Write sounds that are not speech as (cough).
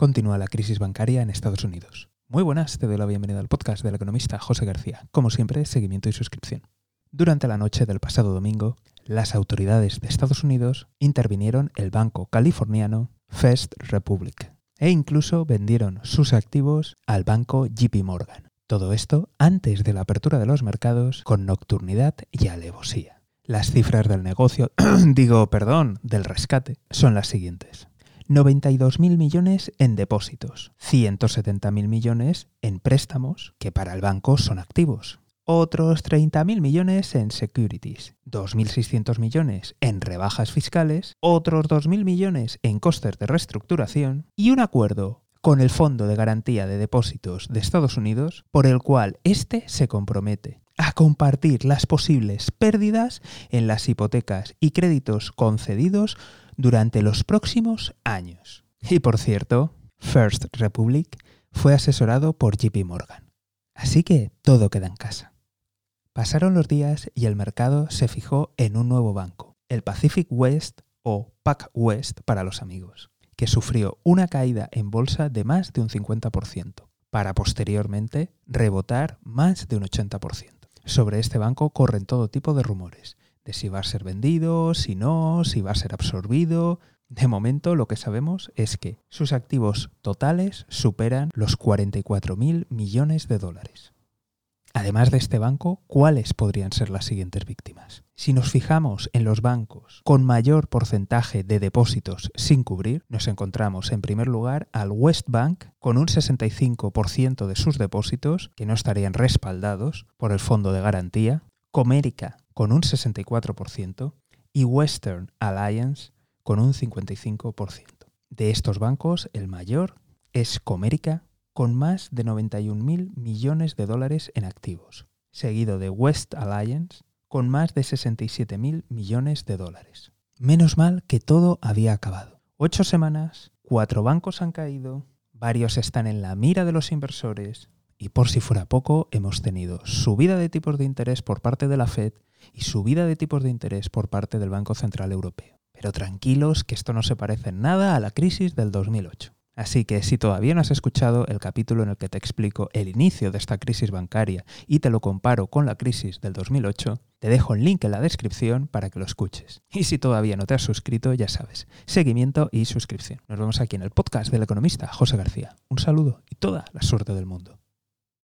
Continúa la crisis bancaria en Estados Unidos. Muy buenas, te doy la bienvenida al podcast del economista José García. Como siempre, seguimiento y suscripción. Durante la noche del pasado domingo, las autoridades de Estados Unidos intervinieron el banco californiano First Republic e incluso vendieron sus activos al banco JP Morgan. Todo esto antes de la apertura de los mercados con nocturnidad y alevosía. Las cifras del negocio, (clears throat) digo, perdón, del rescate, son las siguientes. 92.000 millones en depósitos, 170.000 millones en préstamos, que para el banco son activos, otros 30.000 millones en securities, 2.600 millones en rebajas fiscales, otros 2.000 millones en costes de reestructuración y un acuerdo con el Fondo de Garantía de Depósitos de Estados Unidos por el cual éste se compromete a compartir las posibles pérdidas en las hipotecas y créditos concedidos durante los próximos años. Y por cierto, First Republic fue asesorado por JP Morgan. Así que todo queda en casa. Pasaron los días y el mercado se fijó en un nuevo banco, el Pacific West o PAC West para los amigos, que sufrió una caída en bolsa de más de un 50%, para posteriormente rebotar más de un 80%. Sobre este banco corren todo tipo de rumores, de si va a ser vendido, si no, si va a ser absorbido. De momento lo que sabemos es que sus activos totales superan los 44.000 millones de dólares. Además de este banco, ¿cuáles podrían ser las siguientes víctimas? Si nos fijamos en los bancos con mayor porcentaje de depósitos sin cubrir, nos encontramos en primer lugar al West Bank con un 65% de sus depósitos que no estarían respaldados por el fondo de garantía, Comerica con un 64% y Western Alliance con un 55%. De estos bancos, el mayor es Comerica con más de 91.000 millones de dólares en activos, seguido de West Alliance con más de 67.000 millones de dólares. Menos mal que todo había acabado. Ocho semanas, cuatro bancos han caído, varios están en la mira de los inversores y por si fuera poco hemos tenido subida de tipos de interés por parte de la Fed y subida de tipos de interés por parte del Banco Central Europeo. Pero tranquilos que esto no se parece en nada a la crisis del 2008. Así que si todavía no has escuchado el capítulo en el que te explico el inicio de esta crisis bancaria y te lo comparo con la crisis del 2008, te dejo el link en la descripción para que lo escuches. Y si todavía no te has suscrito, ya sabes, seguimiento y suscripción. Nos vemos aquí en el podcast del economista José García. Un saludo y toda la suerte del mundo.